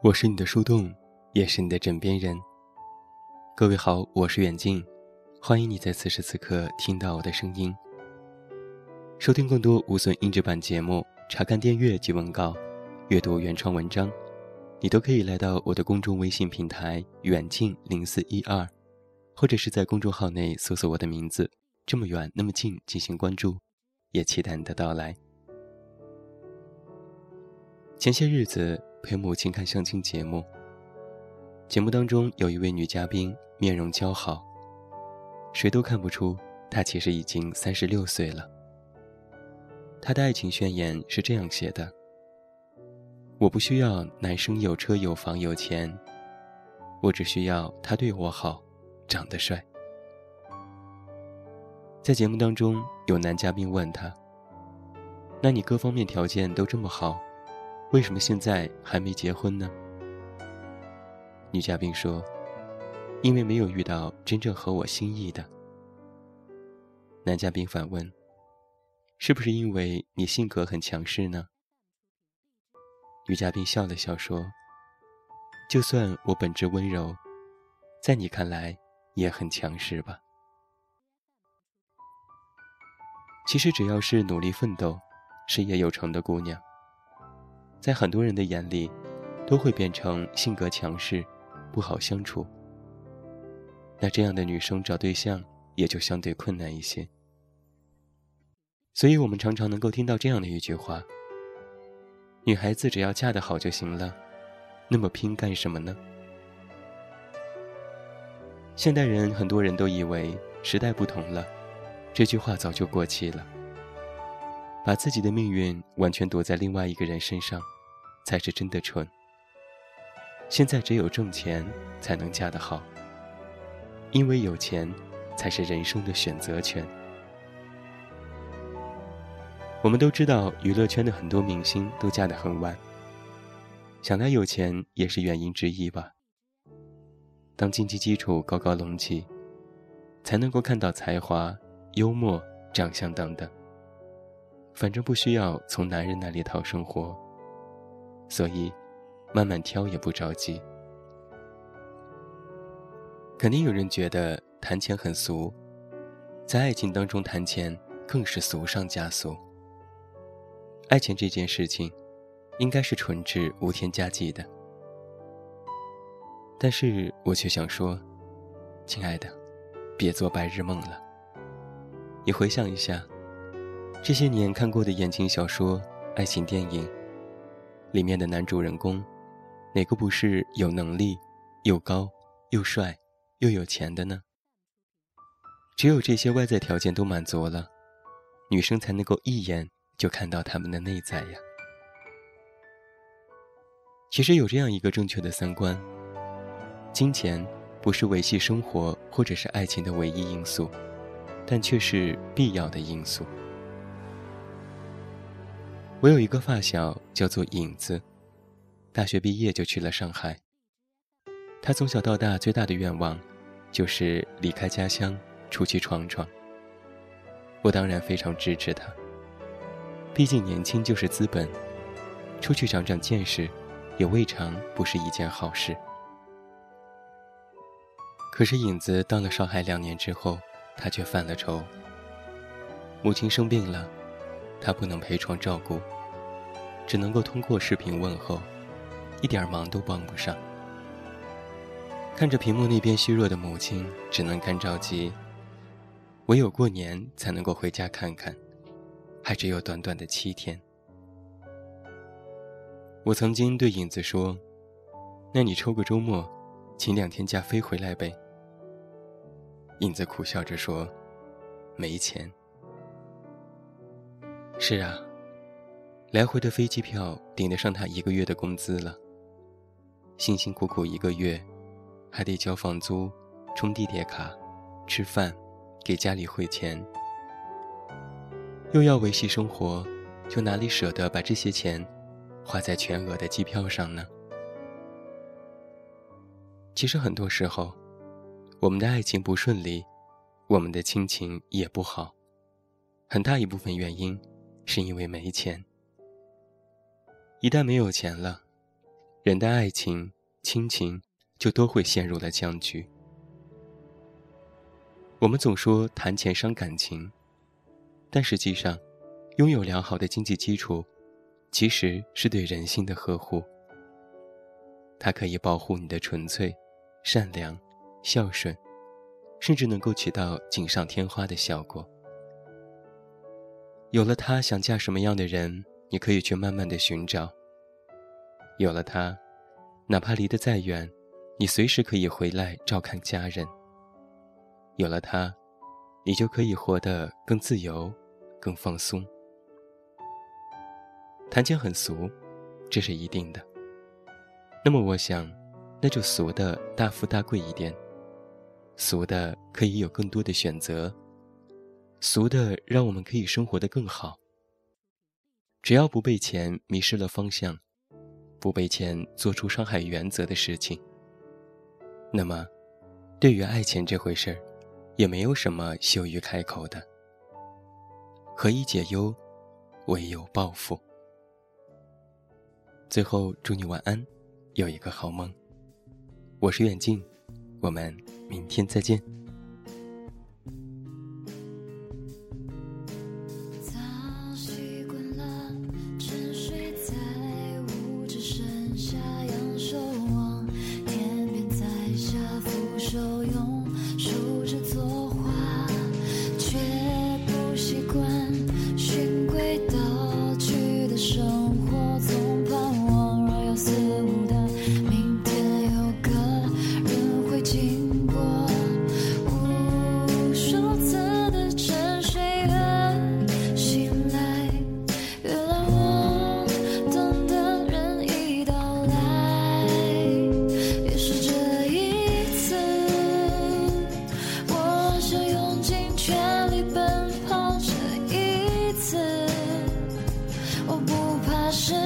我是你的树洞，也是你的枕边人。各位好，我是远近，欢迎你在此时此刻听到我的声音。收听更多无损音质版节目，查看电阅及文稿，阅读原创文章，你都可以来到我的公众微信平台“远近零四一二”，或者是在公众号内搜索我的名字“这么远那么近”进行关注，也期待你的到来。前些日子。陪母亲看相亲节目，节目当中有一位女嘉宾，面容姣好，谁都看不出她其实已经三十六岁了。她的爱情宣言是这样写的：“我不需要男生有车有房有钱，我只需要他对我好，长得帅。”在节目当中，有男嘉宾问她：“那你各方面条件都这么好？”为什么现在还没结婚呢？女嘉宾说：“因为没有遇到真正合我心意的。”男嘉宾反问：“是不是因为你性格很强势呢？”女嘉宾笑了笑说：“就算我本质温柔，在你看来也很强势吧？其实只要是努力奋斗、事业有成的姑娘。”在很多人的眼里，都会变成性格强势、不好相处。那这样的女生找对象也就相对困难一些。所以我们常常能够听到这样的一句话：“女孩子只要嫁得好就行了，那么拼干什么呢？”现代人很多人都以为时代不同了，这句话早就过气了。把自己的命运完全躲在另外一个人身上，才是真的蠢。现在只有挣钱才能嫁得好，因为有钱才是人生的选择权。我们都知道，娱乐圈的很多明星都嫁得很晚，想来有钱也是原因之一吧。当经济基础高高隆起，才能够看到才华、幽默、长相等等。反正不需要从男人那里讨生活，所以慢慢挑也不着急。肯定有人觉得谈钱很俗，在爱情当中谈钱更是俗上加俗。爱情这件事情，应该是纯质无添加剂的。但是我却想说，亲爱的，别做白日梦了。你回想一下。这些年看过的言情小说、爱情电影，里面的男主人公，哪个不是有能力、又高、又帅、又有钱的呢？只有这些外在条件都满足了，女生才能够一眼就看到他们的内在呀。其实有这样一个正确的三观：金钱不是维系生活或者是爱情的唯一因素，但却是必要的因素。我有一个发小，叫做影子，大学毕业就去了上海。他从小到大最大的愿望，就是离开家乡，出去闯闯。我当然非常支持他，毕竟年轻就是资本，出去长长见识，也未尝不是一件好事。可是影子到了上海两年之后，他却犯了愁。母亲生病了。他不能陪床照顾，只能够通过视频问候，一点忙都帮不上。看着屏幕那边虚弱的母亲，只能干着急。唯有过年才能够回家看看，还只有短短的七天。我曾经对影子说：“那你抽个周末，请两天假飞回来呗。”影子苦笑着说：“没钱。”是啊，来回的飞机票顶得上他一个月的工资了。辛辛苦苦一个月，还得交房租、充地铁卡、吃饭、给家里汇钱，又要维系生活，就哪里舍得把这些钱花在全额的机票上呢？其实很多时候，我们的爱情不顺利，我们的亲情也不好，很大一部分原因。是因为没钱。一旦没有钱了，人的爱情、亲情就都会陷入了僵局。我们总说谈钱伤感情，但实际上，拥有良好的经济基础，其实是对人性的呵护。它可以保护你的纯粹、善良、孝顺，甚至能够起到锦上添花的效果。有了他，想嫁什么样的人，你可以去慢慢的寻找。有了它，哪怕离得再远，你随时可以回来照看家人。有了它，你就可以活得更自由、更放松。谈钱很俗，这是一定的。那么我想，那就俗的大富大贵一点，俗的可以有更多的选择。俗的让我们可以生活的更好。只要不被钱迷失了方向，不被钱做出伤害原则的事情，那么，对于爱情这回事儿，也没有什么羞于开口的。何以解忧，唯有报复。最后，祝你晚安，有一个好梦。我是远近，我们明天再见。那是。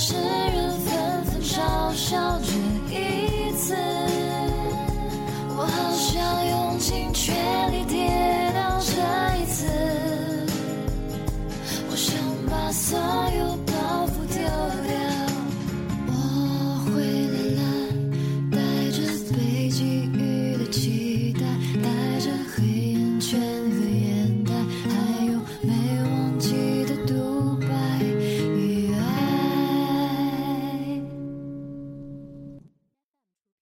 世人纷纷嘲笑这一次，我好想用尽全力跌倒这一次，我想把所有。